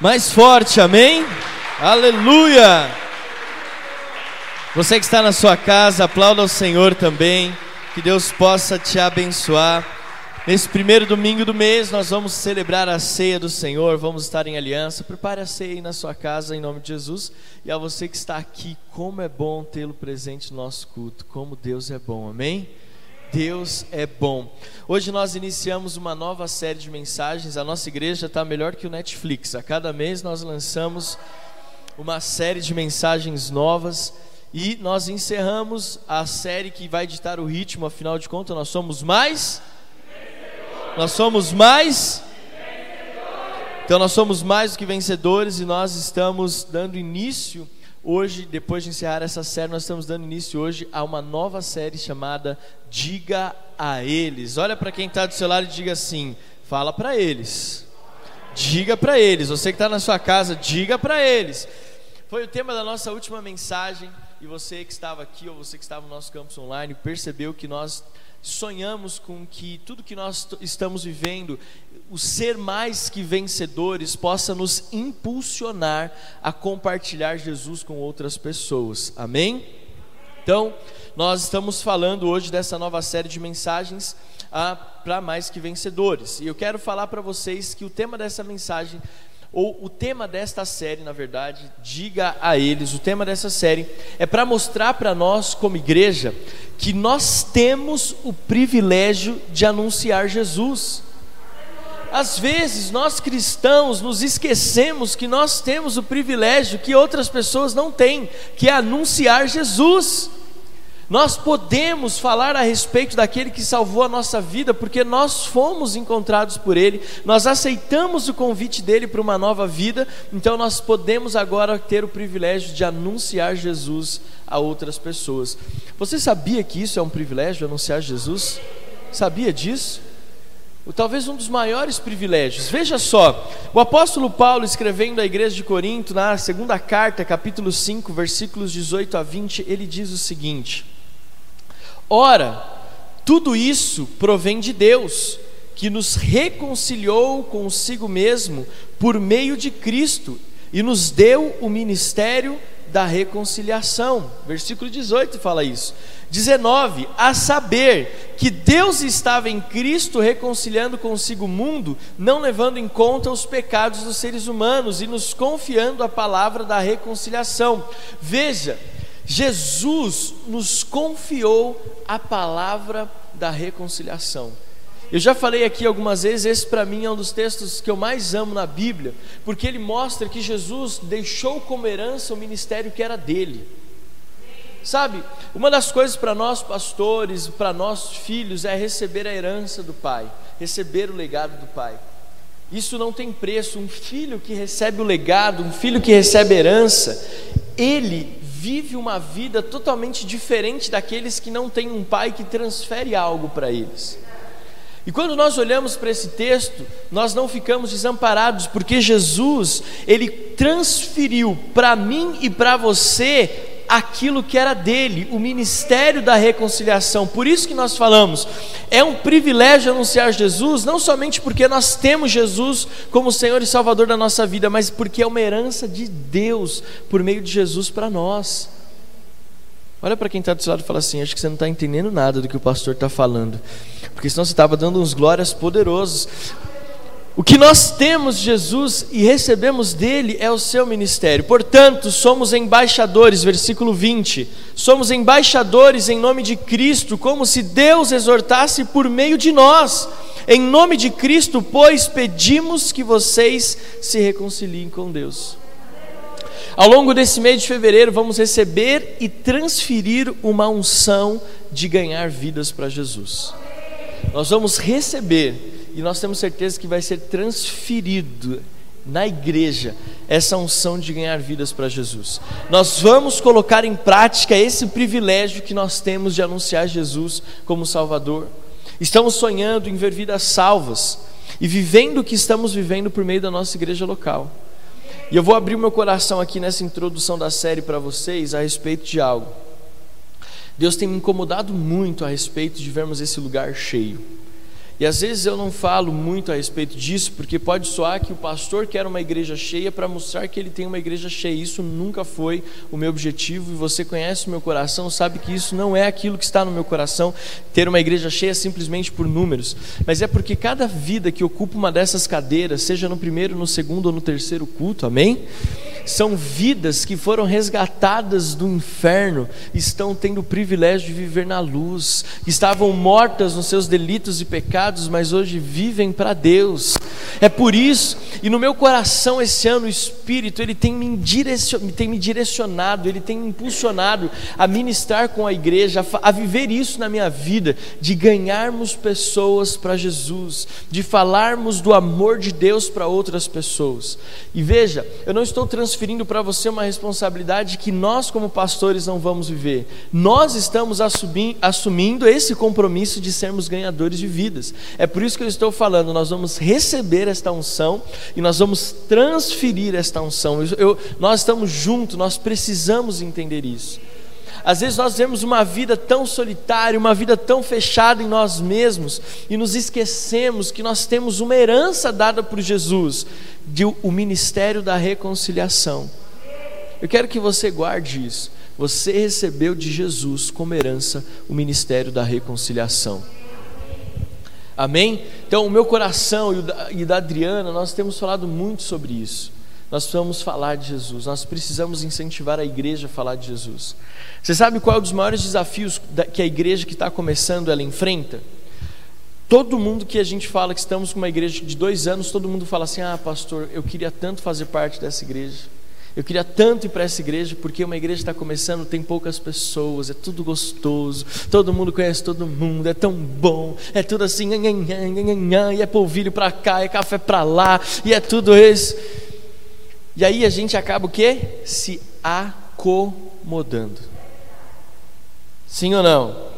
Mais forte, amém? Aleluia! Você que está na sua casa, aplauda ao Senhor também. Que Deus possa te abençoar. Nesse primeiro domingo do mês, nós vamos celebrar a ceia do Senhor, vamos estar em aliança. Prepare a ceia aí na sua casa, em nome de Jesus. E a você que está aqui, como é bom tê-lo presente no nosso culto, como Deus é bom, amém? Deus é bom. Hoje nós iniciamos uma nova série de mensagens. A nossa igreja está melhor que o Netflix. A cada mês nós lançamos uma série de mensagens novas e nós encerramos a série que vai ditar o ritmo. Afinal de contas, nós somos mais. Nós somos mais. Então nós somos mais do que vencedores e nós estamos dando início Hoje, depois de encerrar essa série, nós estamos dando início hoje a uma nova série chamada Diga a Eles. Olha para quem está do seu lado e diga assim: fala para eles. Diga para eles. Você que está na sua casa, diga para eles. Foi o tema da nossa última mensagem. E você que estava aqui ou você que estava no nosso campus online percebeu que nós sonhamos com que tudo que nós estamos vivendo, o ser mais que vencedores, possa nos impulsionar a compartilhar Jesus com outras pessoas. Amém? Então, nós estamos falando hoje dessa nova série de mensagens ah, para mais que vencedores. E eu quero falar para vocês que o tema dessa mensagem ou o tema desta série, na verdade, diga a eles, o tema dessa série é para mostrar para nós, como igreja, que nós temos o privilégio de anunciar Jesus. Às vezes nós cristãos nos esquecemos que nós temos o privilégio que outras pessoas não têm, que é anunciar Jesus. Nós podemos falar a respeito daquele que salvou a nossa vida, porque nós fomos encontrados por Ele, nós aceitamos o convite dele para uma nova vida, então nós podemos agora ter o privilégio de anunciar Jesus a outras pessoas. Você sabia que isso é um privilégio, anunciar Jesus? Sabia disso? Talvez um dos maiores privilégios. Veja só, o apóstolo Paulo escrevendo à igreja de Corinto, na segunda carta, capítulo 5, versículos 18 a 20, ele diz o seguinte: Ora, tudo isso provém de Deus, que nos reconciliou consigo mesmo por meio de Cristo e nos deu o ministério da reconciliação. Versículo 18 fala isso. 19, a saber que Deus estava em Cristo reconciliando consigo o mundo, não levando em conta os pecados dos seres humanos e nos confiando a palavra da reconciliação. Veja, Jesus nos confiou a palavra da reconciliação. Eu já falei aqui algumas vezes, esse para mim é um dos textos que eu mais amo na Bíblia, porque ele mostra que Jesus deixou como herança o ministério que era dele. Sabe, uma das coisas para nós pastores, para nós filhos, é receber a herança do Pai, receber o legado do Pai. Isso não tem preço. Um filho que recebe o legado, um filho que recebe a herança, ele vive uma vida totalmente diferente daqueles que não têm um pai que transfere algo para eles. E quando nós olhamos para esse texto, nós não ficamos desamparados, porque Jesus, ele transferiu para mim e para você aquilo que era dele, o ministério da reconciliação. Por isso que nós falamos, é um privilégio anunciar Jesus, não somente porque nós temos Jesus como Senhor e Salvador da nossa vida, mas porque é uma herança de Deus por meio de Jesus para nós. Olha para quem está do seu lado e fala assim: Acho que você não está entendendo nada do que o pastor está falando, porque senão você estava dando uns glórias poderosos. O que nós temos de Jesus e recebemos dele é o seu ministério. Portanto, somos embaixadores, versículo 20. Somos embaixadores em nome de Cristo, como se Deus exortasse por meio de nós. Em nome de Cristo, pois, pedimos que vocês se reconciliem com Deus. Ao longo desse mês de fevereiro, vamos receber e transferir uma unção de ganhar vidas para Jesus. Nós vamos receber e nós temos certeza que vai ser transferido na igreja essa unção de ganhar vidas para Jesus. Nós vamos colocar em prática esse privilégio que nós temos de anunciar Jesus como Salvador. Estamos sonhando em ver vidas salvas e vivendo o que estamos vivendo por meio da nossa igreja local. E eu vou abrir meu coração aqui nessa introdução da série para vocês a respeito de algo. Deus tem me incomodado muito a respeito de vermos esse lugar cheio. E às vezes eu não falo muito a respeito disso, porque pode soar que o pastor quer uma igreja cheia para mostrar que ele tem uma igreja cheia. Isso nunca foi o meu objetivo, e você conhece o meu coração, sabe que isso não é aquilo que está no meu coração, ter uma igreja cheia simplesmente por números, mas é porque cada vida que ocupa uma dessas cadeiras, seja no primeiro, no segundo ou no terceiro culto, amém? São vidas que foram resgatadas do inferno, estão tendo o privilégio de viver na luz, estavam mortas nos seus delitos e pecados, mas hoje vivem para Deus. É por isso, e no meu coração esse ano o Espírito ele tem me, tem me direcionado, ele tem me impulsionado a ministrar com a igreja, a viver isso na minha vida, de ganharmos pessoas para Jesus, de falarmos do amor de Deus para outras pessoas. E veja, eu não estou transferindo para você uma responsabilidade que nós, como pastores, não vamos viver. Nós estamos assumindo esse compromisso de sermos ganhadores de vidas. É por isso que eu estou falando, nós vamos receber esta unção e nós vamos transferir esta unção. Eu, eu, nós estamos juntos, nós precisamos entender isso. Às vezes nós vemos uma vida tão solitária, uma vida tão fechada em nós mesmos e nos esquecemos que nós temos uma herança dada por Jesus, de o ministério da reconciliação. Eu quero que você guarde isso. Você recebeu de Jesus como herança o ministério da reconciliação. Amém? Então, o meu coração e o da, e da Adriana, nós temos falado muito sobre isso. Nós precisamos falar de Jesus, nós precisamos incentivar a igreja a falar de Jesus. Você sabe qual é um dos maiores desafios que a igreja que está começando ela enfrenta? Todo mundo que a gente fala que estamos com uma igreja de dois anos, todo mundo fala assim: Ah, pastor, eu queria tanto fazer parte dessa igreja. Eu queria tanto ir para essa igreja, porque uma igreja está começando, tem poucas pessoas, é tudo gostoso, todo mundo conhece todo mundo, é tão bom, é tudo assim, e é polvilho para cá, é café para lá, e é tudo isso. E aí a gente acaba o quê? Se acomodando. Sim ou não?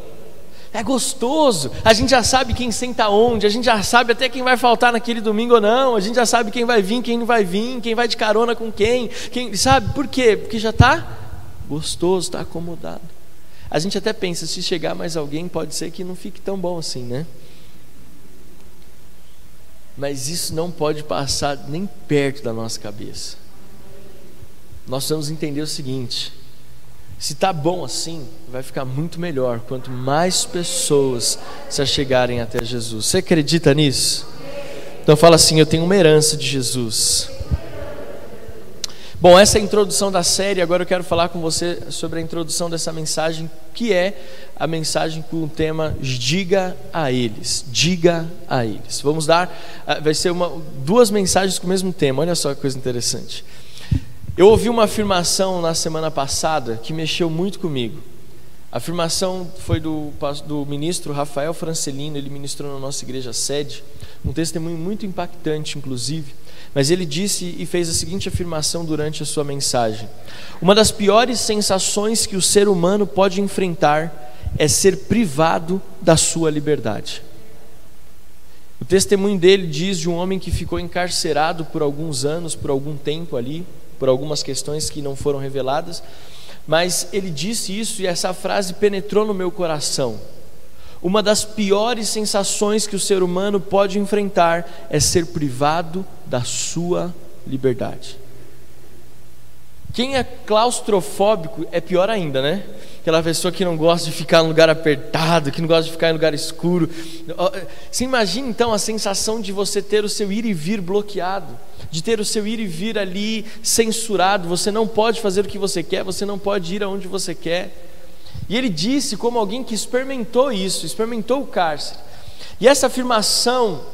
É gostoso, a gente já sabe quem senta onde, a gente já sabe até quem vai faltar naquele domingo ou não, a gente já sabe quem vai vir, quem não vai vir, quem vai de carona com quem, quem sabe por quê? Porque já está gostoso, está acomodado. A gente até pensa, se chegar mais alguém, pode ser que não fique tão bom assim, né? Mas isso não pode passar nem perto da nossa cabeça. Nós vamos entender o seguinte: se está bom assim, vai ficar muito melhor quanto mais pessoas se achegarem até Jesus. Você acredita nisso? Então fala assim: Eu tenho uma herança de Jesus. Bom, essa é a introdução da série. Agora eu quero falar com você sobre a introdução dessa mensagem, que é a mensagem com o tema Diga a eles. Diga a eles. Vamos dar, ah, vai ser uma, duas mensagens com o mesmo tema. Olha só que coisa interessante. Eu ouvi uma afirmação na semana passada que mexeu muito comigo. A afirmação foi do, do ministro Rafael Francelino, ele ministrou na nossa igreja sede, um testemunho muito impactante, inclusive. Mas ele disse e fez a seguinte afirmação durante a sua mensagem: Uma das piores sensações que o ser humano pode enfrentar é ser privado da sua liberdade. O testemunho dele diz de um homem que ficou encarcerado por alguns anos, por algum tempo ali, por algumas questões que não foram reveladas, mas ele disse isso e essa frase penetrou no meu coração. Uma das piores sensações que o ser humano pode enfrentar é ser privado da sua liberdade. Quem é claustrofóbico é pior ainda, né? Aquela pessoa que não gosta de ficar em lugar apertado, que não gosta de ficar em lugar escuro. Você imagina então a sensação de você ter o seu ir e vir bloqueado de ter o seu ir e vir ali censurado. Você não pode fazer o que você quer, você não pode ir aonde você quer. E ele disse, como alguém que experimentou isso, experimentou o cárcere. E essa afirmação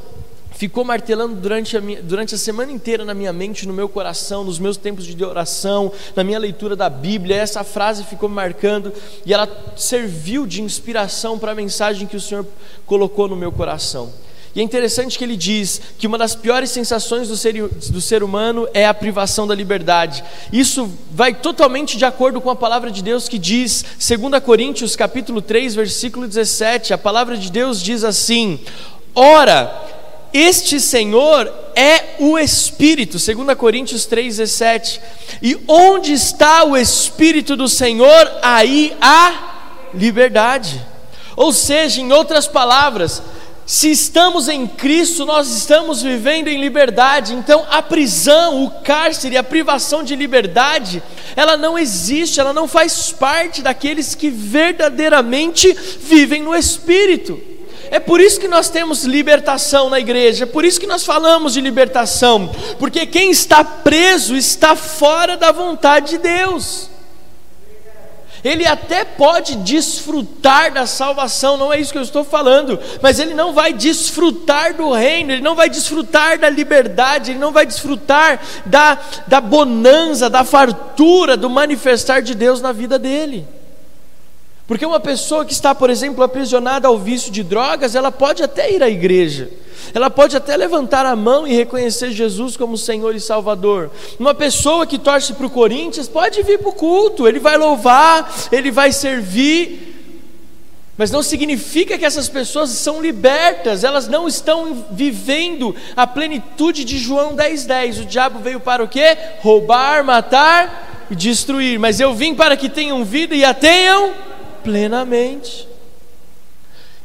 ficou martelando durante a, minha, durante a semana inteira na minha mente, no meu coração, nos meus tempos de oração, na minha leitura da Bíblia. Essa frase ficou me marcando e ela serviu de inspiração para a mensagem que o Senhor colocou no meu coração. E é interessante que ele diz que uma das piores sensações do ser, do ser humano é a privação da liberdade. Isso vai totalmente de acordo com a palavra de Deus que diz, 2 Coríntios capítulo 3, versículo 17, a palavra de Deus diz assim: Ora, este Senhor é o Espírito, 2 Coríntios 3,17. E onde está o Espírito do Senhor, aí há liberdade. Ou seja, em outras palavras, Se estamos em Cristo, nós estamos vivendo em liberdade. Então, a prisão, o cárcere, a privação de liberdade, ela não existe, ela não faz parte daqueles que verdadeiramente vivem no Espírito. É por isso que nós temos libertação na igreja, é por isso que nós falamos de libertação, porque quem está preso está fora da vontade de Deus ele até pode desfrutar da salvação, não é isso que eu estou falando, mas ele não vai desfrutar do reino, ele não vai desfrutar da liberdade, ele não vai desfrutar da, da bonança, da fartura, do manifestar de Deus na vida dele. Porque uma pessoa que está, por exemplo, aprisionada ao vício de drogas, ela pode até ir à igreja, ela pode até levantar a mão e reconhecer Jesus como Senhor e Salvador. Uma pessoa que torce para o Corinthians pode vir para o culto, ele vai louvar, ele vai servir, mas não significa que essas pessoas são libertas, elas não estão vivendo a plenitude de João 10,10. 10. O diabo veio para o quê? Roubar, matar e destruir. Mas eu vim para que tenham vida e a tenham plenamente.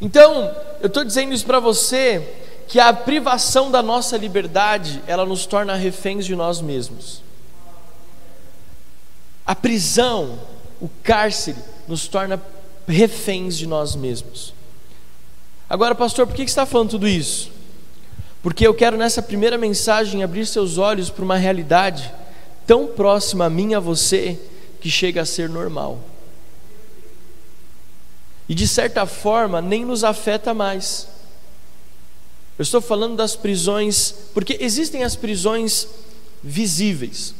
Então, eu estou dizendo isso para você, que a privação da nossa liberdade, ela nos torna reféns de nós mesmos. A prisão, o cárcere, nos torna reféns de nós mesmos. Agora, pastor, por que está falando tudo isso? Porque eu quero nessa primeira mensagem abrir seus olhos para uma realidade tão próxima a mim e a você que chega a ser normal e de certa forma nem nos afeta mais. Eu estou falando das prisões, porque existem as prisões visíveis.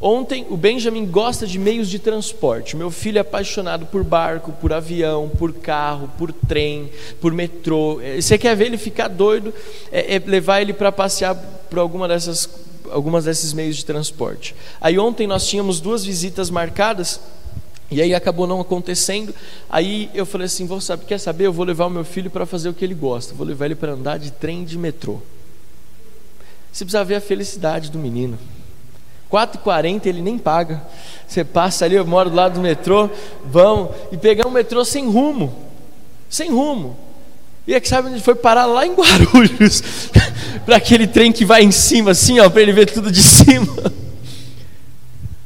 Ontem o Benjamin gosta de meios de transporte. Meu filho é apaixonado por barco, por avião, por carro, por trem, por metrô. É, você quer ver ele ficar doido? É, é levar ele para passear por alguma dessas, algumas desses meios de transporte. Aí ontem nós tínhamos duas visitas marcadas e aí acabou não acontecendo. Aí eu falei assim: vou saber, quer saber? Eu vou levar o meu filho para fazer o que ele gosta. Vou levar ele para andar de trem de metrô. Você precisa ver a felicidade do menino. 4h40 ele nem paga. Você passa ali, eu moro do lado do metrô, vão e pegar um metrô sem rumo. Sem rumo. E é que sabe onde foi parar lá em Guarulhos, para aquele trem que vai em cima, assim, ó, para ele ver tudo de cima.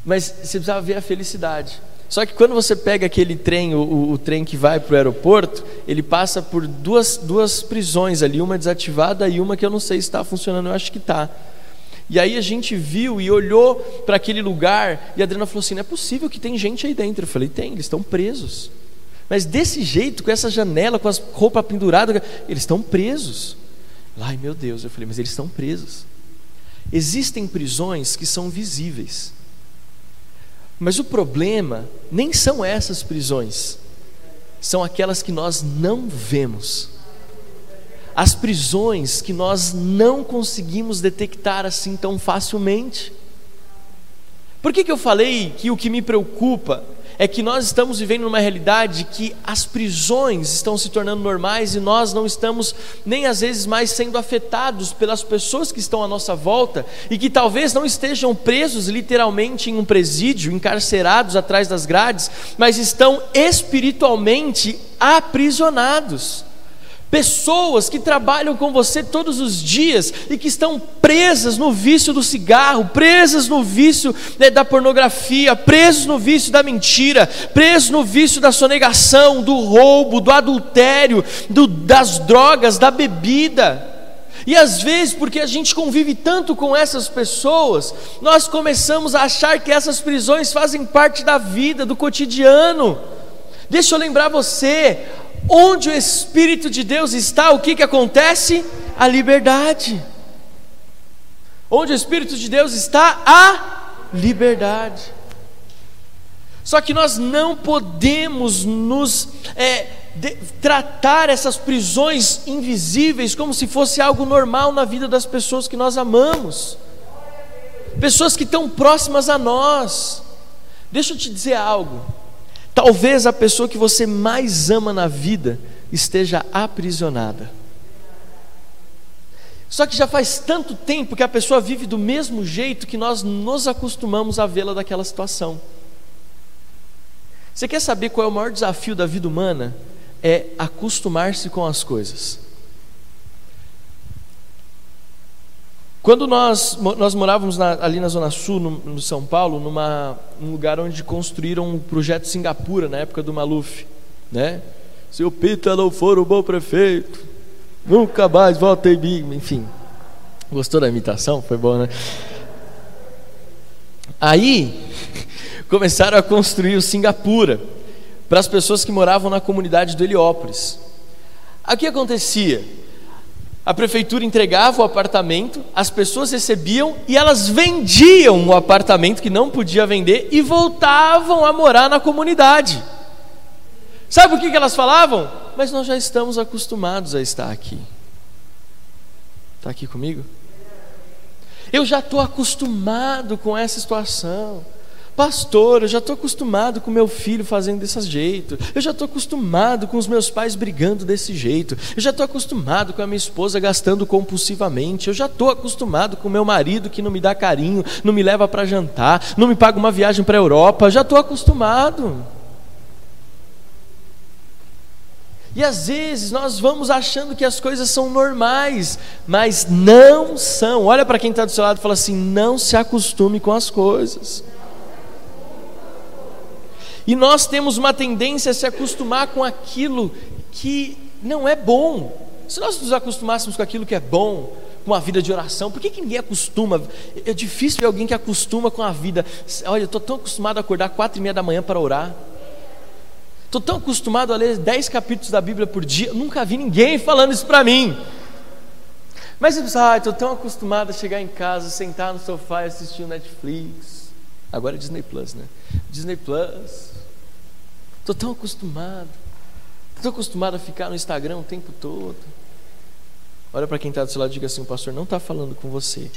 Mas você precisava ver a felicidade. Só que quando você pega aquele trem, o, o, o trem que vai para o aeroporto, ele passa por duas, duas prisões ali, uma desativada e uma que eu não sei se está funcionando, eu acho que está. E aí a gente viu e olhou para aquele lugar e a Adriana falou assim: não é possível que tem gente aí dentro. Eu falei: tem, eles estão presos. Mas desse jeito, com essa janela, com as roupas penduradas, eles estão presos. Ai meu Deus, eu falei: mas eles estão presos. Existem prisões que são visíveis. Mas o problema nem são essas prisões, são aquelas que nós não vemos. As prisões que nós não conseguimos detectar assim tão facilmente. Por que, que eu falei que o que me preocupa é que nós estamos vivendo numa realidade que as prisões estão se tornando normais e nós não estamos nem às vezes mais sendo afetados pelas pessoas que estão à nossa volta e que talvez não estejam presos literalmente em um presídio, encarcerados atrás das grades, mas estão espiritualmente aprisionados. Pessoas que trabalham com você todos os dias e que estão presas no vício do cigarro, presas no vício né, da pornografia, presas no vício da mentira, presas no vício da sonegação, do roubo, do adultério, do, das drogas, da bebida. E às vezes, porque a gente convive tanto com essas pessoas, nós começamos a achar que essas prisões fazem parte da vida, do cotidiano. Deixa eu lembrar você, Onde o Espírito de Deus está, o que, que acontece? A liberdade. Onde o Espírito de Deus está, a liberdade. Só que nós não podemos nos é, de, tratar essas prisões invisíveis como se fosse algo normal na vida das pessoas que nós amamos, pessoas que estão próximas a nós. Deixa eu te dizer algo. Talvez a pessoa que você mais ama na vida esteja aprisionada. Só que já faz tanto tempo que a pessoa vive do mesmo jeito que nós nos acostumamos a vê-la daquela situação. Você quer saber qual é o maior desafio da vida humana? É acostumar-se com as coisas. Quando nós, nós morávamos na, ali na Zona Sul, no, no, São Paulo, num lugar onde construíram um projeto Singapura, na época do Maluf, né? Se o Pita não for o bom prefeito, nunca mais volta em. Enfim, gostou da imitação? Foi bom, né? Aí, começaram a construir o Singapura para as pessoas que moravam na comunidade do Heliópolis. O que acontecia? A prefeitura entregava o apartamento, as pessoas recebiam e elas vendiam o apartamento que não podia vender e voltavam a morar na comunidade. Sabe o que elas falavam? Mas nós já estamos acostumados a estar aqui. Está aqui comigo? Eu já estou acostumado com essa situação. Pastor, eu já estou acostumado com meu filho fazendo desse jeito. Eu já estou acostumado com os meus pais brigando desse jeito. Eu já estou acostumado com a minha esposa gastando compulsivamente. Eu já estou acostumado com meu marido que não me dá carinho, não me leva para jantar, não me paga uma viagem para a Europa. Eu já estou acostumado. E às vezes nós vamos achando que as coisas são normais, mas não são. Olha para quem está do seu lado e fala assim: não se acostume com as coisas. E nós temos uma tendência a se acostumar com aquilo que não é bom. Se nós nos acostumássemos com aquilo que é bom, com a vida de oração, por que, que ninguém acostuma? É difícil ver alguém que acostuma com a vida. Olha, eu estou tão acostumado a acordar quatro e meia da manhã para orar. Estou tão acostumado a ler dez capítulos da Bíblia por dia, nunca vi ninguém falando isso para mim. Mas eu penso, ah, estou tão acostumado a chegar em casa, sentar no sofá e assistir o Netflix. Agora é Disney Plus, né? Disney Plus. Estou tão acostumado. Estou acostumado a ficar no Instagram o tempo todo. Olha para quem está do seu lado e diga assim: o pastor não está falando com você.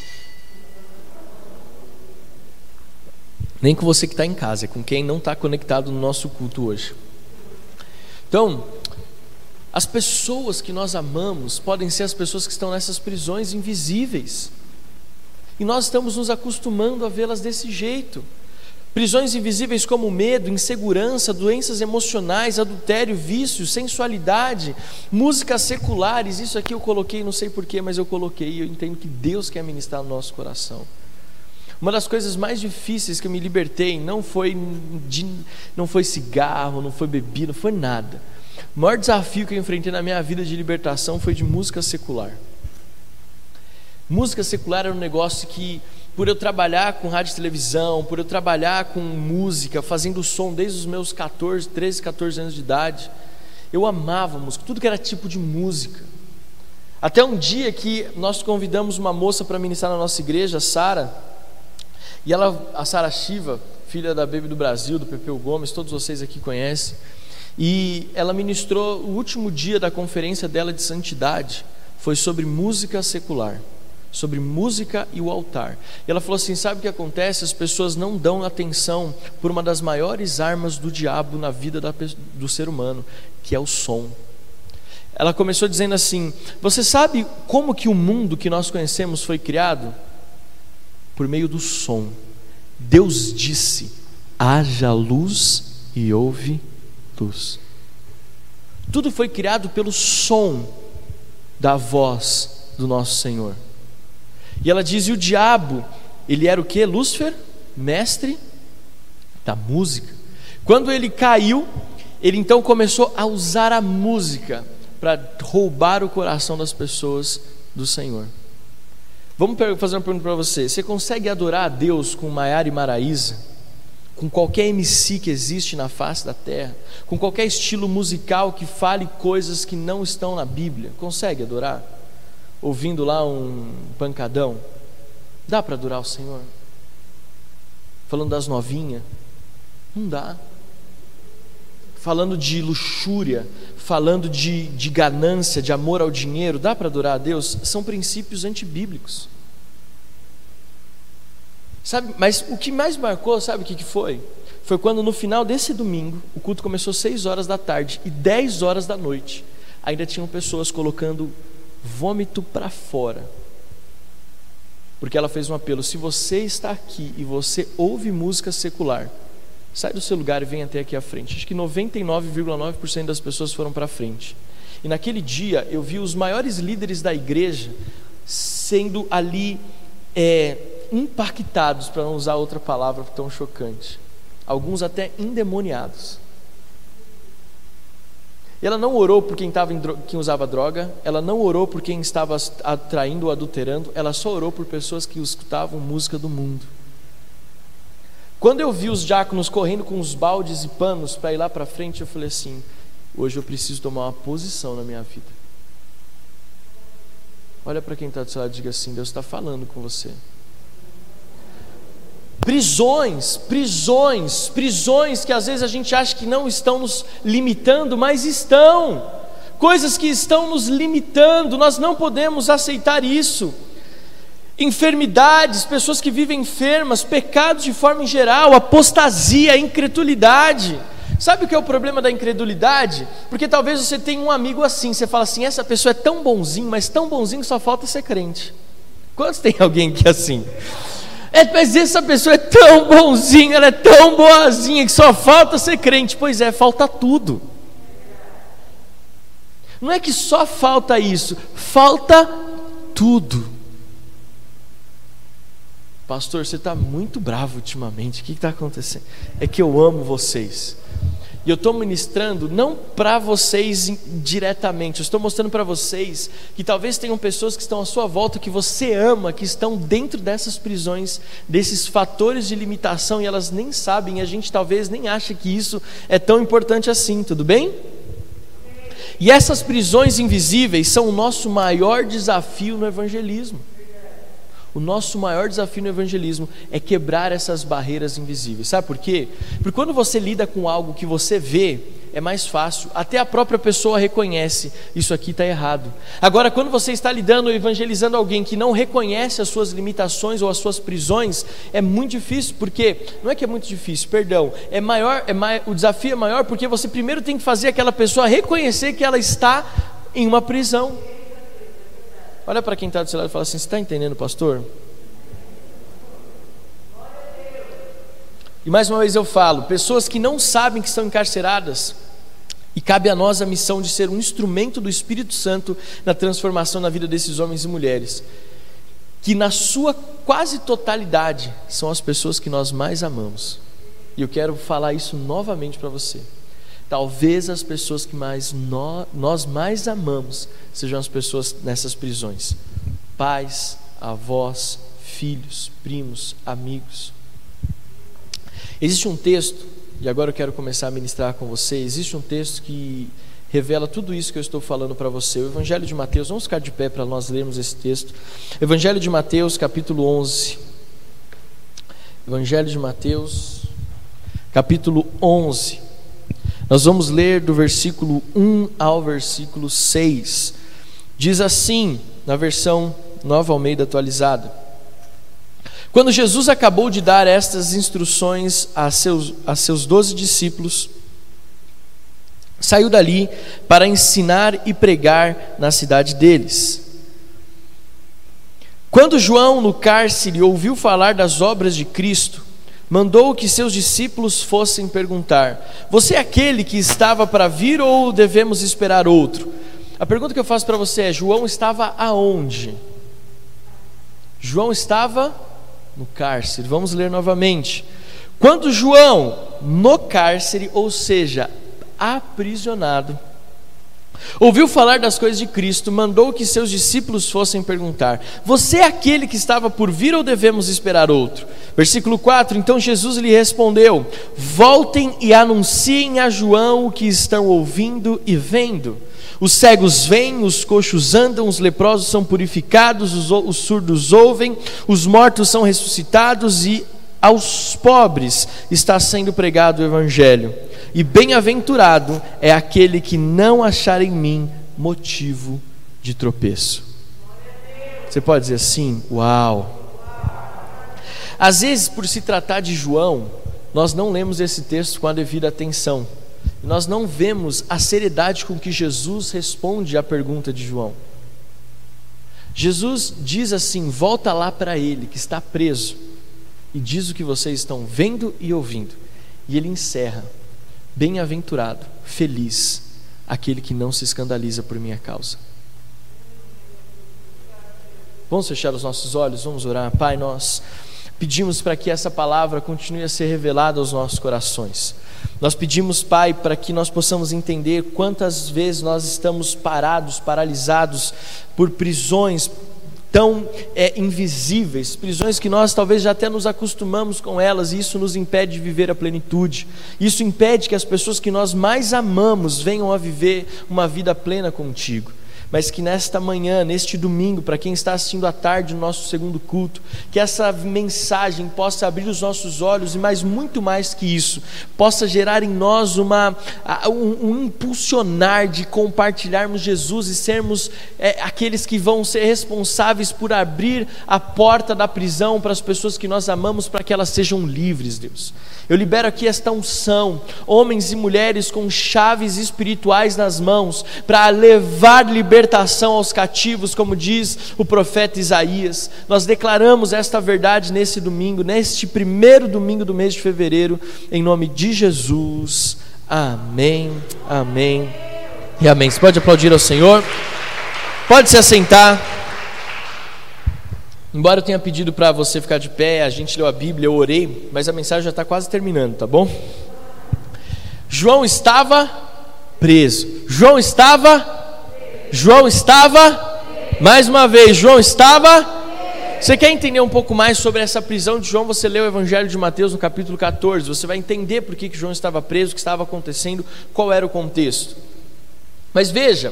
Nem com você que está em casa, é com quem não está conectado no nosso culto hoje. Então, as pessoas que nós amamos podem ser as pessoas que estão nessas prisões invisíveis. E nós estamos nos acostumando a vê-las desse jeito. Prisões invisíveis como medo, insegurança, doenças emocionais, adultério, vício, sensualidade, músicas seculares. Isso aqui eu coloquei, não sei porquê, mas eu coloquei. Eu entendo que Deus quer ministrar no nosso coração. Uma das coisas mais difíceis que eu me libertei não foi, de, não foi cigarro, não foi bebida, não foi nada. O maior desafio que eu enfrentei na minha vida de libertação foi de música secular. Música secular era um negócio que, por eu trabalhar com rádio e televisão, por eu trabalhar com música, fazendo som desde os meus 14, 13, 14 anos de idade, eu amava música, tudo que era tipo de música. Até um dia que nós convidamos uma moça para ministrar na nossa igreja, Sara, e ela, a Sara Shiva, filha da Baby do Brasil, do Pepeu Gomes, todos vocês aqui conhecem, e ela ministrou o último dia da conferência dela de santidade, foi sobre música secular sobre música e o altar. E ela falou assim: sabe o que acontece? As pessoas não dão atenção por uma das maiores armas do diabo na vida da, do ser humano, que é o som. Ela começou dizendo assim: Você sabe como que o mundo que nós conhecemos foi criado? Por meio do som. Deus disse: haja luz e houve luz. Tudo foi criado pelo som da voz do nosso Senhor. E ela diz: e o diabo, ele era o que? Lúcifer, mestre da música. Quando ele caiu, ele então começou a usar a música para roubar o coração das pessoas do Senhor. Vamos fazer uma pergunta para você: você consegue adorar a Deus com Maiara e Maraísa? Com qualquer MC que existe na face da terra? Com qualquer estilo musical que fale coisas que não estão na Bíblia? Consegue adorar? Ouvindo lá um pancadão. Dá para adorar o Senhor? Falando das novinhas? Não dá. Falando de luxúria, falando de, de ganância, de amor ao dinheiro, dá para adorar a Deus? São princípios antibíblicos. Sabe, mas o que mais marcou, sabe o que, que foi? Foi quando no final desse domingo, o culto começou 6 horas da tarde e 10 horas da noite, ainda tinham pessoas colocando vômito para fora. Porque ela fez um apelo: se você está aqui e você ouve música secular, sai do seu lugar e vem até aqui à frente. Acho que 99,9% das pessoas foram para frente. E naquele dia eu vi os maiores líderes da igreja sendo ali é, impactados, para não usar outra palavra tão chocante, alguns até endemoniados. Ela não orou por quem, tava quem usava droga, ela não orou por quem estava atraindo ou adulterando, ela só orou por pessoas que escutavam música do mundo. Quando eu vi os diáconos correndo com os baldes e panos para ir lá para frente, eu falei assim: hoje eu preciso tomar uma posição na minha vida. Olha para quem está do seu lado e diga assim: Deus está falando com você. Prisões, prisões, prisões que às vezes a gente acha que não estão nos limitando, mas estão. Coisas que estão nos limitando, nós não podemos aceitar isso. Enfermidades, pessoas que vivem enfermas, pecados de forma em geral, apostasia, incredulidade. Sabe o que é o problema da incredulidade? Porque talvez você tenha um amigo assim, você fala assim: essa pessoa é tão bonzinho, mas tão bonzinho que só falta ser crente. Quantos tem alguém que é assim? É, mas essa pessoa é tão bonzinha, ela é tão boazinha que só falta ser crente. Pois é, falta tudo. Não é que só falta isso, falta tudo. Pastor, você está muito bravo ultimamente. O que está acontecendo? É que eu amo vocês. E eu estou ministrando não para vocês diretamente, eu estou mostrando para vocês que talvez tenham pessoas que estão à sua volta, que você ama, que estão dentro dessas prisões, desses fatores de limitação e elas nem sabem, e a gente talvez nem acha que isso é tão importante assim, tudo bem? E essas prisões invisíveis são o nosso maior desafio no evangelismo. O nosso maior desafio no evangelismo é quebrar essas barreiras invisíveis. Sabe por quê? Porque quando você lida com algo que você vê, é mais fácil, até a própria pessoa reconhece, isso aqui está errado. Agora, quando você está lidando ou evangelizando alguém que não reconhece as suas limitações ou as suas prisões, é muito difícil, porque, não é que é muito difícil, perdão, é maior, é o desafio é maior porque você primeiro tem que fazer aquela pessoa reconhecer que ela está em uma prisão. Olha para quem está do seu lado e fala assim: Você está entendendo, pastor? E mais uma vez eu falo: pessoas que não sabem que estão encarceradas, e cabe a nós a missão de ser um instrumento do Espírito Santo na transformação na vida desses homens e mulheres, que na sua quase totalidade são as pessoas que nós mais amamos. E eu quero falar isso novamente para você. Talvez as pessoas que mais nós, nós mais amamos sejam as pessoas nessas prisões: pais, avós, filhos, primos, amigos. Existe um texto, e agora eu quero começar a ministrar com você. Existe um texto que revela tudo isso que eu estou falando para você. O Evangelho de Mateus, vamos ficar de pé para nós lermos esse texto. Evangelho de Mateus, capítulo 11. Evangelho de Mateus, capítulo 11. Nós vamos ler do versículo 1 ao versículo 6. Diz assim, na versão Nova Almeida atualizada: Quando Jesus acabou de dar estas instruções a seus, a seus doze discípulos, saiu dali para ensinar e pregar na cidade deles. Quando João, no cárcere, ouviu falar das obras de Cristo, mandou que seus discípulos fossem perguntar: Você é aquele que estava para vir ou devemos esperar outro? A pergunta que eu faço para você é: João estava aonde? João estava no cárcere. Vamos ler novamente. Quando João, no cárcere, ou seja, aprisionado, Ouviu falar das coisas de Cristo, mandou que seus discípulos fossem perguntar: Você é aquele que estava por vir ou devemos esperar outro? Versículo 4: Então Jesus lhe respondeu: Voltem e anunciem a João o que estão ouvindo e vendo. Os cegos vêm, os coxos andam, os leprosos são purificados, os, os surdos ouvem, os mortos são ressuscitados e aos pobres está sendo pregado o Evangelho e bem-aventurado é aquele que não achar em mim motivo de tropeço. Você pode dizer assim: Uau! Às vezes, por se tratar de João, nós não lemos esse texto com a devida atenção. Nós não vemos a seriedade com que Jesus responde à pergunta de João. Jesus diz assim: volta lá para ele que está preso e diz o que vocês estão vendo e ouvindo. E ele encerra Bem-aventurado, feliz, aquele que não se escandaliza por minha causa. Vamos fechar os nossos olhos, vamos orar. Pai, nós pedimos para que essa palavra continue a ser revelada aos nossos corações. Nós pedimos, Pai, para que nós possamos entender quantas vezes nós estamos parados, paralisados por prisões tão é, invisíveis, prisões que nós talvez já até nos acostumamos com elas, e isso nos impede de viver a plenitude. Isso impede que as pessoas que nós mais amamos venham a viver uma vida plena contigo mas que nesta manhã, neste domingo, para quem está assistindo à tarde o nosso segundo culto, que essa mensagem possa abrir os nossos olhos e, mais muito mais que isso, possa gerar em nós uma, um, um impulsionar de compartilharmos Jesus e sermos é, aqueles que vão ser responsáveis por abrir a porta da prisão para as pessoas que nós amamos, para que elas sejam livres, Deus. Eu libero aqui esta unção, homens e mulheres com chaves espirituais nas mãos, para levar libertação aos cativos, como diz o profeta Isaías. Nós declaramos esta verdade nesse domingo, neste primeiro domingo do mês de fevereiro, em nome de Jesus. Amém, amém e amém. Você pode aplaudir ao Senhor, pode se assentar. Embora eu tenha pedido para você ficar de pé, a gente leu a Bíblia, eu orei, mas a mensagem já está quase terminando, tá bom? João estava preso. João estava. João estava. Mais uma vez, João estava. Você quer entender um pouco mais sobre essa prisão de João? Você lê o Evangelho de Mateus no capítulo 14. Você vai entender por que, que João estava preso, o que estava acontecendo, qual era o contexto. Mas veja,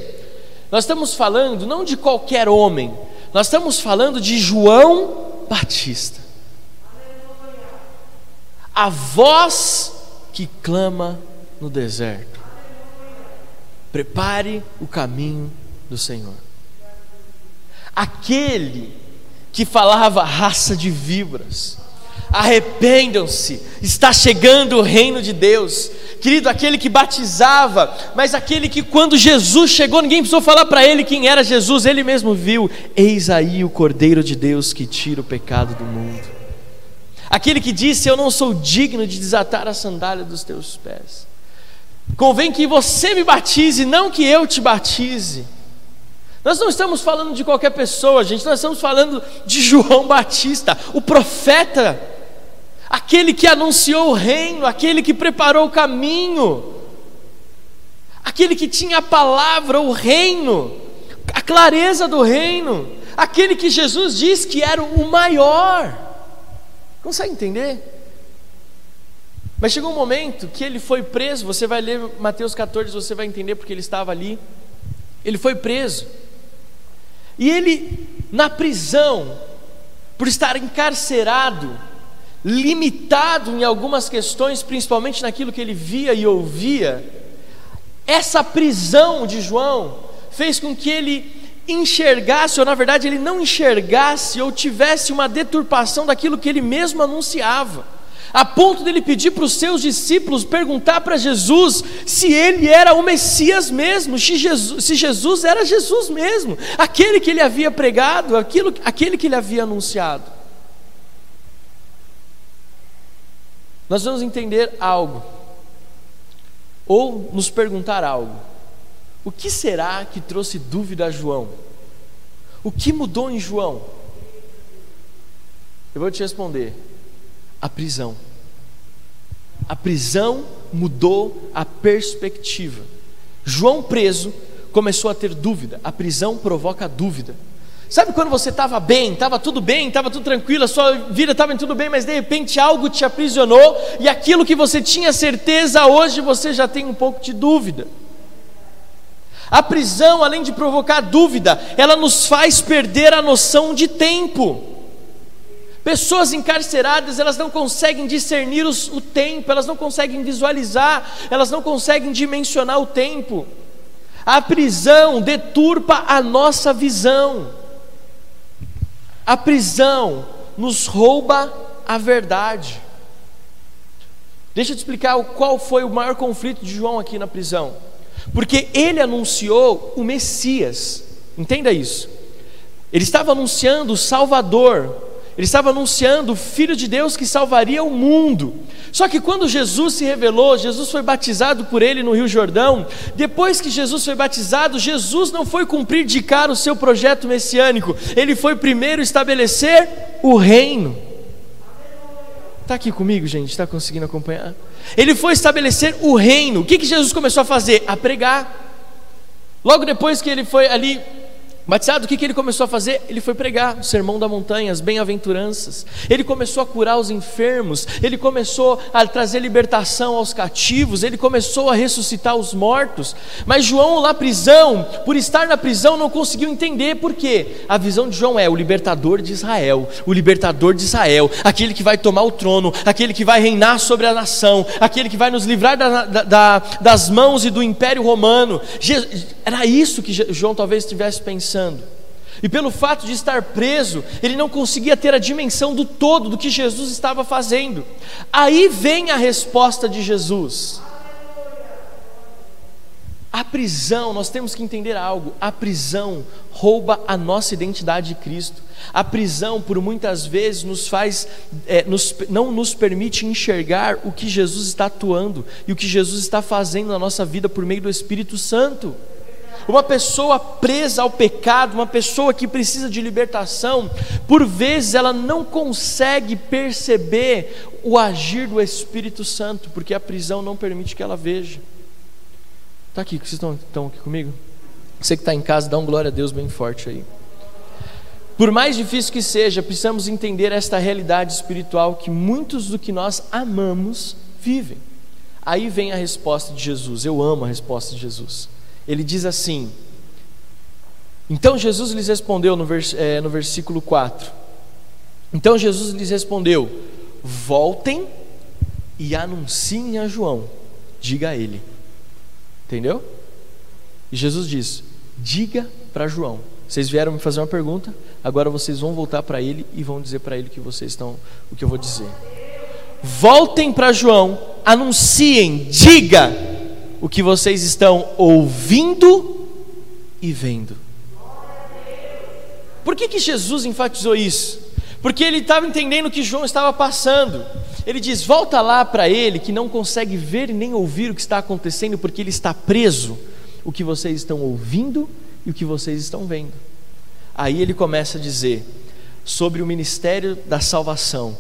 nós estamos falando não de qualquer homem, nós estamos falando de João Batista. A voz que clama no deserto. Prepare o caminho do Senhor. Aquele que falava raça de víboras arrependam-se, está chegando o reino de Deus. Querido, aquele que batizava, mas aquele que quando Jesus chegou, ninguém precisou falar para ele quem era Jesus, ele mesmo viu: Eis aí o Cordeiro de Deus que tira o pecado do mundo. Aquele que disse: Eu não sou digno de desatar a sandália dos teus pés. Convém que você me batize, não que eu te batize. Nós não estamos falando de qualquer pessoa, gente, nós estamos falando de João Batista, o profeta aquele que anunciou o reino, aquele que preparou o caminho, aquele que tinha a palavra, o reino, a clareza do reino, aquele que Jesus diz que era o maior. Consegue entender? Mas chegou um momento que ele foi preso, você vai ler Mateus 14, você vai entender porque ele estava ali. Ele foi preso. E ele, na prisão, por estar encarcerado, limitado em algumas questões, principalmente naquilo que ele via e ouvia, essa prisão de João fez com que ele enxergasse, ou na verdade ele não enxergasse, ou tivesse uma deturpação daquilo que ele mesmo anunciava, a ponto dele pedir para os seus discípulos perguntar para Jesus se ele era o Messias mesmo, se Jesus, se Jesus era Jesus mesmo, aquele que ele havia pregado, aquilo, aquele que ele havia anunciado. nós vamos entender algo, ou nos perguntar algo. O que será que trouxe dúvida a João? O que mudou em João? Eu vou te responder: a prisão. A prisão mudou a perspectiva. João preso começou a ter dúvida. A prisão provoca dúvida. Sabe quando você estava bem, estava tudo bem, estava tudo tranquilo, a sua vida estava tudo bem, mas de repente algo te aprisionou e aquilo que você tinha certeza hoje você já tem um pouco de dúvida. A prisão, além de provocar dúvida, ela nos faz perder a noção de tempo. Pessoas encarceradas, elas não conseguem discernir os, o tempo, elas não conseguem visualizar, elas não conseguem dimensionar o tempo. A prisão deturpa a nossa visão. A prisão nos rouba a verdade. Deixa eu te explicar qual foi o maior conflito de João aqui na prisão. Porque ele anunciou o Messias. Entenda isso. Ele estava anunciando o Salvador. Ele estava anunciando o Filho de Deus que salvaria o mundo. Só que quando Jesus se revelou, Jesus foi batizado por ele no Rio Jordão. Depois que Jesus foi batizado, Jesus não foi cumprir de cara o seu projeto messiânico. Ele foi primeiro estabelecer o reino. Está aqui comigo, gente? Está conseguindo acompanhar? Ele foi estabelecer o reino. O que, que Jesus começou a fazer? A pregar. Logo depois que ele foi ali Batizado, o que, que ele começou a fazer? Ele foi pregar o sermão da montanha, as bem-aventuranças. Ele começou a curar os enfermos. Ele começou a trazer libertação aos cativos. Ele começou a ressuscitar os mortos. Mas João, na prisão, por estar na prisão, não conseguiu entender por quê. A visão de João é o libertador de Israel, o libertador de Israel, aquele que vai tomar o trono, aquele que vai reinar sobre a nação, aquele que vai nos livrar da, da, da, das mãos e do império romano. Era isso que João talvez estivesse pensando. E pelo fato de estar preso, ele não conseguia ter a dimensão do todo do que Jesus estava fazendo. Aí vem a resposta de Jesus. A prisão, nós temos que entender algo: a prisão rouba a nossa identidade de Cristo. A prisão, por muitas vezes, nos faz, é, nos, não nos permite enxergar o que Jesus está atuando e o que Jesus está fazendo na nossa vida por meio do Espírito Santo. Uma pessoa presa ao pecado, uma pessoa que precisa de libertação, por vezes ela não consegue perceber o agir do Espírito Santo, porque a prisão não permite que ela veja. Está aqui, vocês estão, estão aqui comigo? Você que está em casa, dá um glória a Deus bem forte aí. Por mais difícil que seja, precisamos entender esta realidade espiritual que muitos do que nós amamos vivem. Aí vem a resposta de Jesus. Eu amo a resposta de Jesus ele diz assim: Então Jesus lhes respondeu no, vers, é, no versículo 4. Então Jesus lhes respondeu: Voltem e anunciem a João, diga a ele. Entendeu? E Jesus diz: Diga para João. Vocês vieram me fazer uma pergunta, agora vocês vão voltar para ele e vão dizer para ele que vocês estão, o que eu vou dizer. Voltem para João, anunciem, diga o que vocês estão ouvindo e vendo. Por que, que Jesus enfatizou isso? Porque ele estava entendendo o que João estava passando. Ele diz: volta lá para ele que não consegue ver nem ouvir o que está acontecendo, porque ele está preso. O que vocês estão ouvindo e o que vocês estão vendo. Aí ele começa a dizer sobre o ministério da salvação: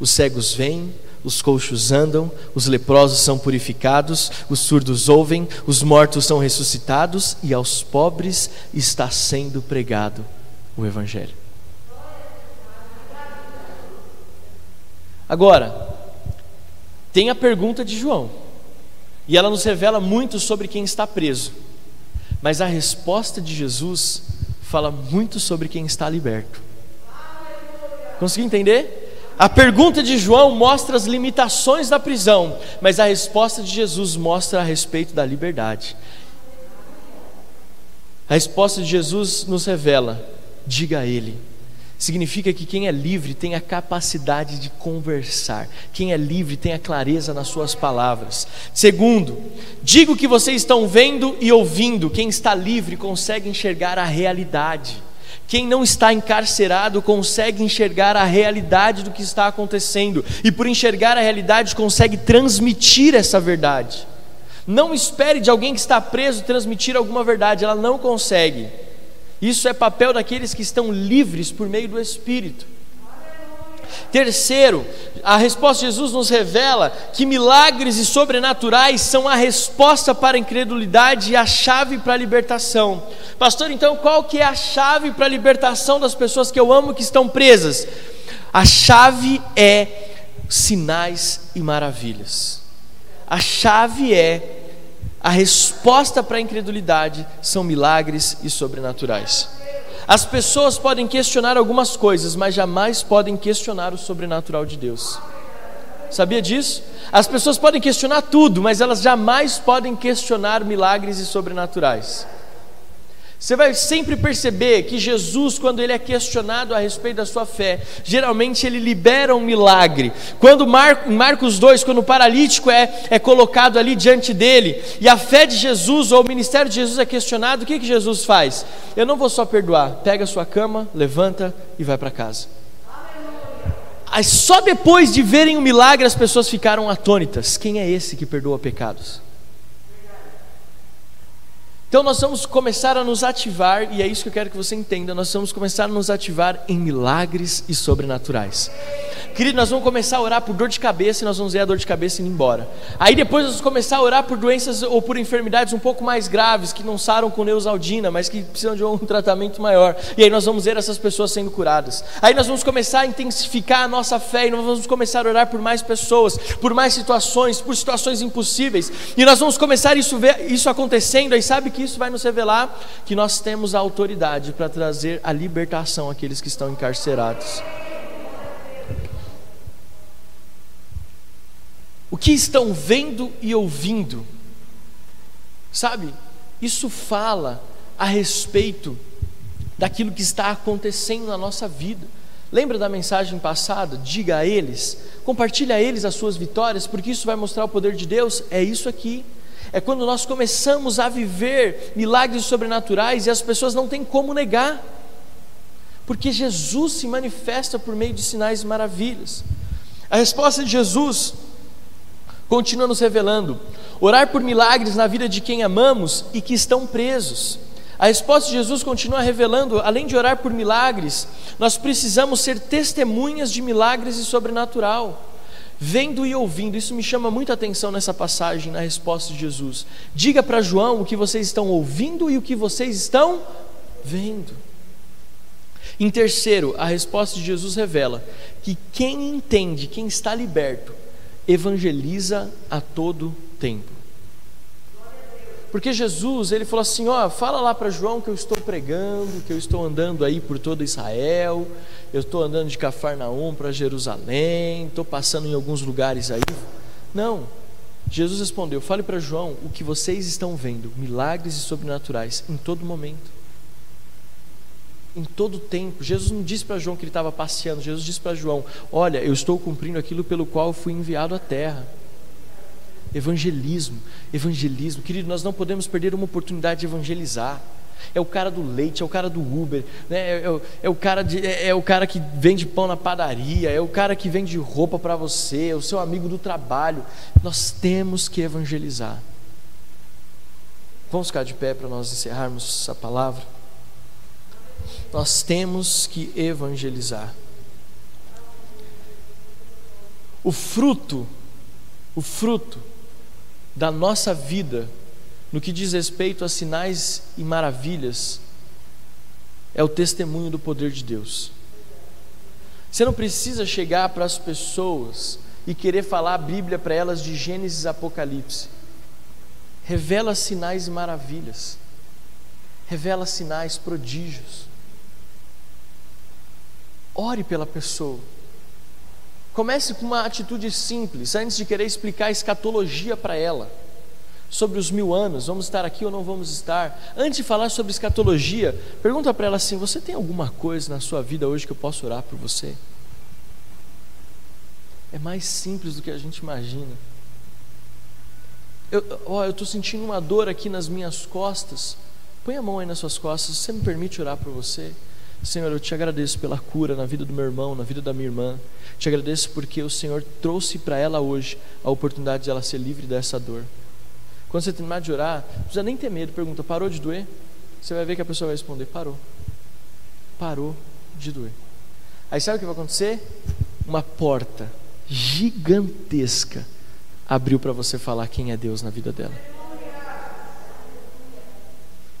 os cegos vêm, os coxos andam, os leprosos são purificados, os surdos ouvem, os mortos são ressuscitados e aos pobres está sendo pregado o Evangelho. Agora, tem a pergunta de João, e ela nos revela muito sobre quem está preso, mas a resposta de Jesus fala muito sobre quem está liberto. Conseguiu entender? A pergunta de João mostra as limitações da prisão, mas a resposta de Jesus mostra a respeito da liberdade. A resposta de Jesus nos revela: diga a Ele. Significa que quem é livre tem a capacidade de conversar, quem é livre tem a clareza nas suas palavras. Segundo, diga o que vocês estão vendo e ouvindo, quem está livre consegue enxergar a realidade. Quem não está encarcerado consegue enxergar a realidade do que está acontecendo, e por enxergar a realidade, consegue transmitir essa verdade. Não espere de alguém que está preso transmitir alguma verdade, ela não consegue. Isso é papel daqueles que estão livres por meio do Espírito. Terceiro, a resposta de Jesus nos revela que milagres e sobrenaturais são a resposta para a incredulidade e a chave para a libertação. Pastor, então qual que é a chave para a libertação das pessoas que eu amo que estão presas? A chave é sinais e maravilhas. A chave é a resposta para a incredulidade são milagres e sobrenaturais. As pessoas podem questionar algumas coisas, mas jamais podem questionar o sobrenatural de Deus. Sabia disso? As pessoas podem questionar tudo, mas elas jamais podem questionar milagres e sobrenaturais. Você vai sempre perceber que Jesus, quando ele é questionado a respeito da sua fé, geralmente ele libera um milagre. Quando Mar, Marcos 2, quando o paralítico é, é colocado ali diante dele, e a fé de Jesus ou o ministério de Jesus é questionado, o que, que Jesus faz? Eu não vou só perdoar, pega a sua cama, levanta e vai para casa. só depois de verem o milagre as pessoas ficaram atônitas. Quem é esse que perdoa pecados? Então nós vamos começar a nos ativar, e é isso que eu quero que você entenda, nós vamos começar a nos ativar em milagres e sobrenaturais. Querido, nós vamos começar a orar por dor de cabeça e nós vamos ver a dor de cabeça indo embora. Aí depois nós vamos começar a orar por doenças ou por enfermidades um pouco mais graves, que não saram com neusaldina, mas que precisam de um tratamento maior. E aí nós vamos ver essas pessoas sendo curadas. Aí nós vamos começar a intensificar a nossa fé e nós vamos começar a orar por mais pessoas, por mais situações, por situações impossíveis. E nós vamos começar isso, isso acontecendo, aí sabe que isso vai nos revelar que nós temos a autoridade para trazer a libertação àqueles que estão encarcerados. O que estão vendo e ouvindo. Sabe, isso fala a respeito daquilo que está acontecendo na nossa vida. Lembra da mensagem passada? Diga a eles, compartilhe a eles as suas vitórias, porque isso vai mostrar o poder de Deus. É isso aqui. É quando nós começamos a viver milagres sobrenaturais e as pessoas não têm como negar, porque Jesus se manifesta por meio de sinais e maravilhas. A resposta de Jesus continua nos revelando. Orar por milagres na vida de quem amamos e que estão presos. A resposta de Jesus continua revelando, além de orar por milagres, nós precisamos ser testemunhas de milagres e sobrenatural. Vendo e ouvindo, isso me chama muita atenção nessa passagem, na resposta de Jesus. Diga para João o que vocês estão ouvindo e o que vocês estão vendo. Em terceiro, a resposta de Jesus revela que quem entende, quem está liberto, evangeliza a todo tempo. Porque Jesus, ele falou assim: ó, fala lá para João que eu estou pregando, que eu estou andando aí por todo Israel, eu estou andando de Cafarnaum para Jerusalém, estou passando em alguns lugares aí. Não. Jesus respondeu: fale para João o que vocês estão vendo, milagres e sobrenaturais em todo momento em todo tempo. Jesus não disse para João que ele estava passeando, Jesus disse para João: Olha, eu estou cumprindo aquilo pelo qual fui enviado à terra. Evangelismo, evangelismo, querido, nós não podemos perder uma oportunidade de evangelizar. É o cara do leite, é o cara do Uber, né? é, é, é o cara de, é, é, o cara que vende pão na padaria, é o cara que vende roupa para você, é o seu amigo do trabalho. Nós temos que evangelizar. Vamos ficar de pé para nós encerrarmos essa palavra nós temos que evangelizar. O fruto, o fruto da nossa vida, no que diz respeito a sinais e maravilhas, é o testemunho do poder de Deus. Você não precisa chegar para as pessoas e querer falar a Bíblia para elas de Gênesis e Apocalipse. Revela sinais e maravilhas. Revela sinais, prodígios. Ore pela pessoa. Comece com uma atitude simples, antes de querer explicar a escatologia para ela. Sobre os mil anos, vamos estar aqui ou não vamos estar. Antes de falar sobre escatologia, pergunta para ela assim: Você tem alguma coisa na sua vida hoje que eu possa orar por você? É mais simples do que a gente imagina. Eu estou sentindo uma dor aqui nas minhas costas. Põe a mão aí nas suas costas. Você me permite orar por você? Senhor, eu te agradeço pela cura na vida do meu irmão, na vida da minha irmã. Te agradeço porque o Senhor trouxe para ela hoje a oportunidade de ela ser livre dessa dor. Quando você terminar de orar, não precisa nem ter medo, pergunta: parou de doer? Você vai ver que a pessoa vai responder: parou. Parou de doer. Aí sabe o que vai acontecer? Uma porta gigantesca abriu para você falar quem é Deus na vida dela.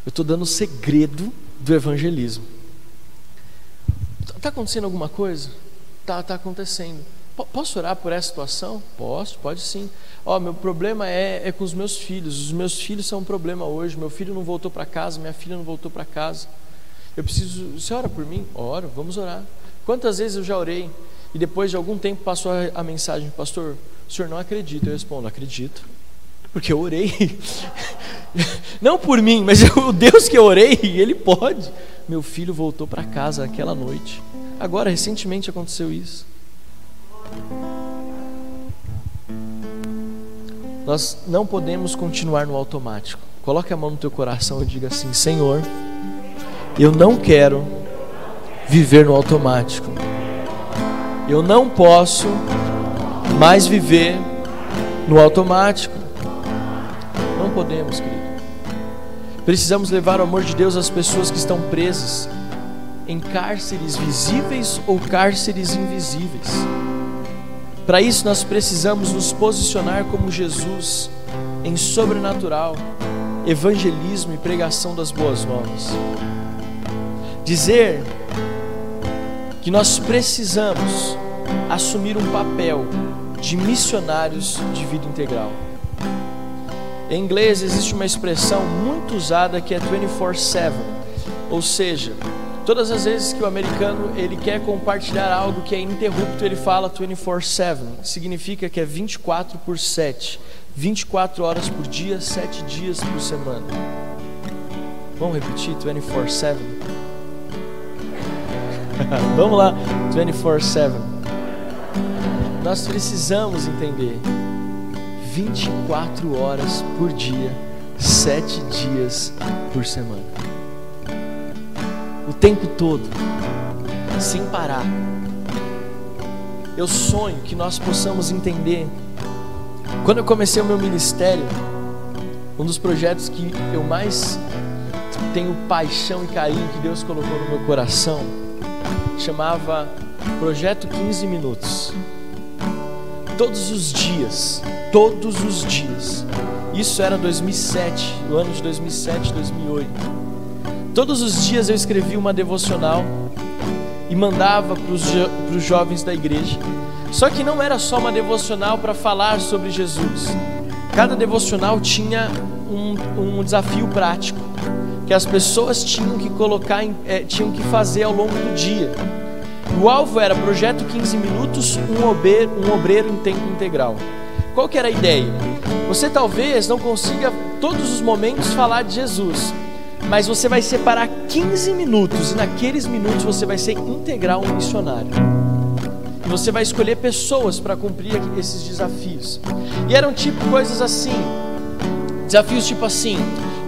Eu estou dando o segredo do evangelismo. Está acontecendo alguma coisa? Está tá acontecendo. P posso orar por essa situação? Posso, pode sim. Ó, meu problema é, é com os meus filhos. Os meus filhos são um problema hoje. Meu filho não voltou para casa, minha filha não voltou para casa. Eu preciso. Você ora por mim? Oro, vamos orar. Quantas vezes eu já orei e depois de algum tempo passou a, a mensagem, pastor, o senhor não acredita? Eu respondo, acredito. Porque eu orei. não por mim, mas o Deus que eu orei, ele pode. Meu filho voltou para casa aquela noite. Agora, recentemente aconteceu isso. Nós não podemos continuar no automático. Coloque a mão no teu coração e diga assim: Senhor, eu não quero viver no automático. Eu não posso mais viver no automático. Podemos, querido. Precisamos levar o amor de Deus às pessoas que estão presas em cárceres visíveis ou cárceres invisíveis. Para isso, nós precisamos nos posicionar como Jesus em sobrenatural, evangelismo e pregação das boas novas. Dizer que nós precisamos assumir um papel de missionários de vida integral. Em inglês existe uma expressão muito usada que é 24/7, ou seja, Todas as vezes que o americano ele quer compartilhar algo que é ininterrupto, ele fala 24/7. Significa que é 24 por 7. 24 horas por dia, 7 dias por semana. Vamos repetir 24/7? Vamos lá, 24/7. Nós precisamos entender 24 horas por dia, 7 dias por semana o tempo todo, sem parar. Eu sonho que nós possamos entender. Quando eu comecei o meu ministério, um dos projetos que eu mais tenho paixão e carinho que Deus colocou no meu coração chamava Projeto 15 Minutos. Todos os dias, todos os dias. Isso era 2007, o ano de 2007, 2008 Todos os dias eu escrevia uma devocional e mandava para os jo jovens da igreja. Só que não era só uma devocional para falar sobre Jesus. Cada devocional tinha um, um desafio prático que as pessoas tinham que colocar, em, é, tinham que fazer ao longo do dia. O alvo era projeto 15 minutos, um obreiro, um obreiro em tempo integral. Qual que era a ideia? Você talvez não consiga todos os momentos falar de Jesus, mas você vai separar 15 minutos e naqueles minutos você vai ser integral missionário. E você vai escolher pessoas para cumprir esses desafios. E eram tipo coisas assim, desafios tipo assim: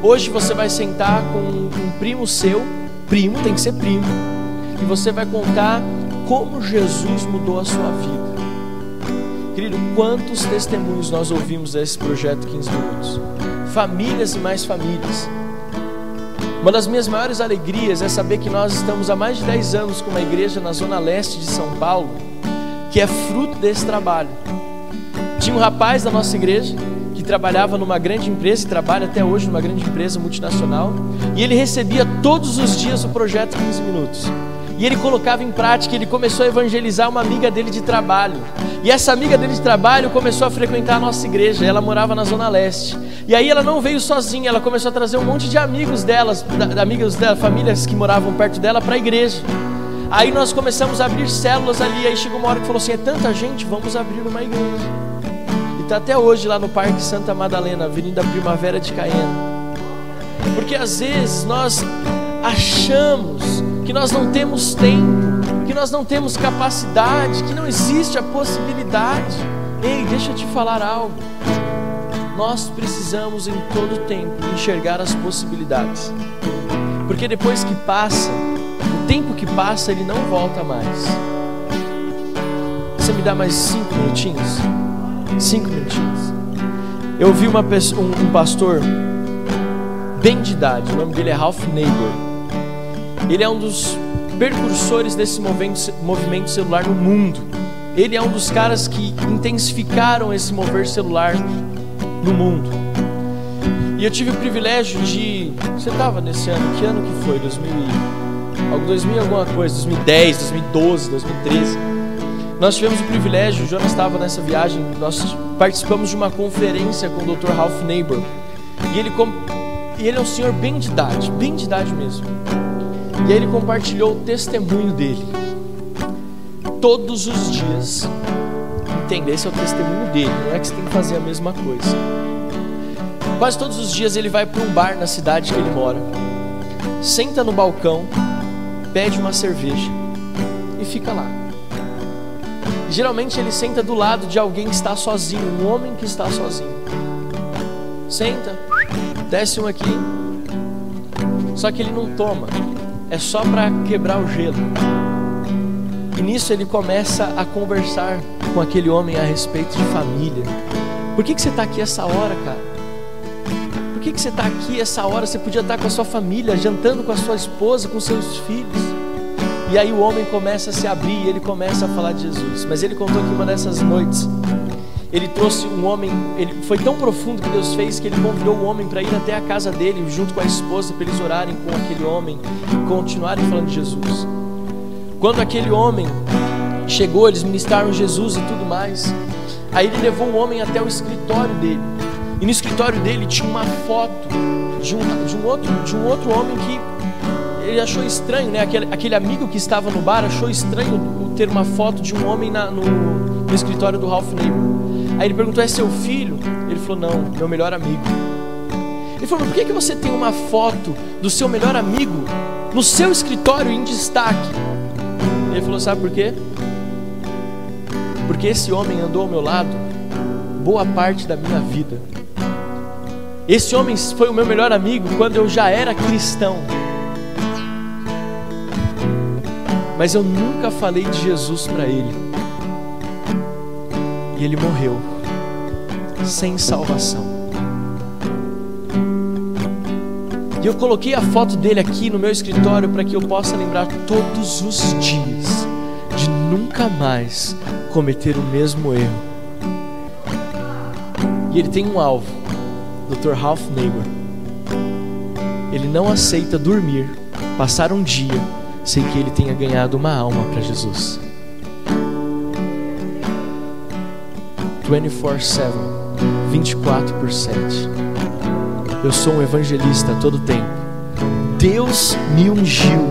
hoje você vai sentar com um primo seu, primo tem que ser primo, e você vai contar como Jesus mudou a sua vida. Querido, quantos testemunhos nós ouvimos desse projeto 15 minutos? Famílias e mais famílias uma das minhas maiores alegrias é saber que nós estamos há mais de 10 anos com uma igreja na zona leste de São Paulo, que é fruto desse trabalho. Tinha um rapaz da nossa igreja que trabalhava numa grande empresa e trabalha até hoje numa grande empresa multinacional, e ele recebia todos os dias o projeto 15 minutos. E ele colocava em prática, ele começou a evangelizar uma amiga dele de trabalho. E essa amiga dele de trabalho começou a frequentar a nossa igreja. Ela morava na Zona Leste. E aí ela não veio sozinha, ela começou a trazer um monte de amigos delas, da, amigos dela, famílias que moravam perto dela para a igreja. Aí nós começamos a abrir células ali. Aí chegou uma hora que falou assim: é tanta gente, vamos abrir uma igreja. E está até hoje lá no Parque Santa Madalena, Avenida Primavera de Caena. Porque às vezes nós achamos que nós não temos tempo, que nós não temos capacidade, que não existe a possibilidade. Ei, deixa eu te falar algo. Nós precisamos em todo tempo enxergar as possibilidades. Porque depois que passa, o tempo que passa, ele não volta mais. Você me dá mais cinco minutinhos? Cinco minutinhos. Eu ouvi uma pessoa, um, um pastor bem de idade, o nome dele é Ralph Neighbor. Ele é um dos precursores desse movimento celular no mundo. Ele é um dos caras que intensificaram esse mover celular no mundo. E eu tive o privilégio de. Você estava nesse ano? Que ano que foi? 2000 e... 2000 alguma coisa, 2010, 2012, 2013. Nós tivemos o privilégio, o Jonas estava nessa viagem, nós participamos de uma conferência com o Dr. Ralph Neighbor. E ele, e ele é um senhor bem de idade, bem de idade mesmo. E aí ele compartilhou o testemunho dele. Todos os dias. Entenda, esse é o testemunho dele, não é que você tem que fazer a mesma coisa. Quase todos os dias ele vai para um bar na cidade que ele mora, senta no balcão, pede uma cerveja e fica lá. Geralmente ele senta do lado de alguém que está sozinho, um homem que está sozinho. Senta, desce um aqui, só que ele não toma, é só para quebrar o gelo. E nisso ele começa a conversar com aquele homem a respeito de família. Por que, que você está aqui essa hora, cara? Por que, que você está aqui essa hora? Você podia estar com a sua família, jantando com a sua esposa, com seus filhos. E aí o homem começa a se abrir e ele começa a falar de Jesus. Mas ele contou que uma dessas noites ele trouxe um homem, ele foi tão profundo que Deus fez que ele convidou o homem para ir até a casa dele junto com a esposa para eles orarem com aquele homem e continuarem falando de Jesus. Quando aquele homem chegou, eles ministraram Jesus e tudo mais. Aí ele levou o homem até o escritório dele. E no escritório dele tinha uma foto de um, de um, outro, de um outro homem que ele achou estranho, né? Aquele, aquele amigo que estava no bar achou estranho ter uma foto de um homem na, no, no escritório do Ralph Neighbor. Aí ele perguntou: É seu filho? Ele falou: Não, meu melhor amigo. Ele falou: Por que, que você tem uma foto do seu melhor amigo no seu escritório em destaque? Ele falou: Sabe por quê? Porque esse homem andou ao meu lado boa parte da minha vida. Esse homem foi o meu melhor amigo quando eu já era cristão. Mas eu nunca falei de Jesus para ele ele morreu sem salvação. E eu coloquei a foto dele aqui no meu escritório para que eu possa lembrar todos os dias de nunca mais cometer o mesmo erro. E ele tem um alvo, Dr. Ralph Neighbor. Ele não aceita dormir, passar um dia sem que ele tenha ganhado uma alma para Jesus. 24/7, 24 por 7. Eu sou um evangelista todo tempo. Deus me ungiu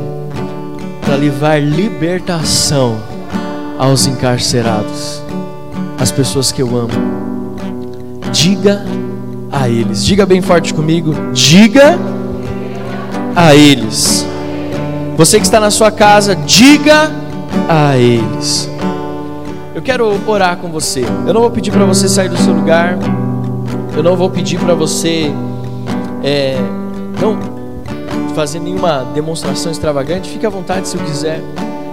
para levar libertação aos encarcerados, as pessoas que eu amo. Diga a eles, diga bem forte comigo, diga a eles. Você que está na sua casa, diga a eles. Eu quero orar com você. Eu não vou pedir para você sair do seu lugar. Eu não vou pedir para você é, não fazer nenhuma demonstração extravagante. Fique à vontade se eu quiser.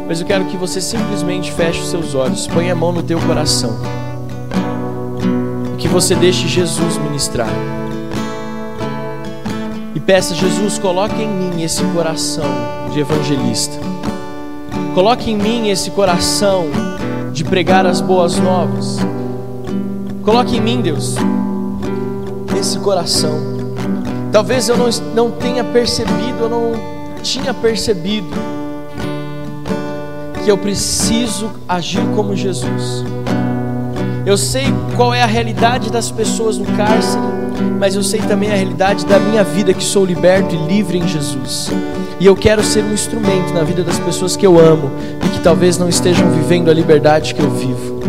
Mas eu quero que você simplesmente feche os seus olhos, ponha a mão no teu coração. Que você deixe Jesus ministrar. E peça, Jesus, coloque em mim esse coração de evangelista. Coloque em mim esse coração de pregar as boas novas. Coloque em mim, Deus, esse coração. Talvez eu não, não tenha percebido, eu não tinha percebido que eu preciso agir como Jesus. Eu sei qual é a realidade das pessoas no cárcere, mas eu sei também a realidade da minha vida que sou liberto e livre em Jesus. E eu quero ser um instrumento na vida das pessoas que eu amo e que talvez não estejam vivendo a liberdade que eu vivo.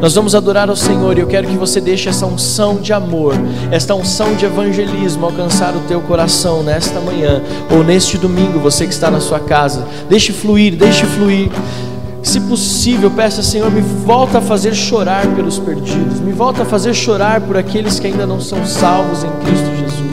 Nós vamos adorar ao Senhor e eu quero que você deixe essa unção de amor, esta unção de evangelismo alcançar o teu coração nesta manhã ou neste domingo, você que está na sua casa. Deixe fluir, deixe fluir. Se possível, peça, Senhor, me volta a fazer chorar pelos perdidos, me volta a fazer chorar por aqueles que ainda não são salvos em Cristo Jesus.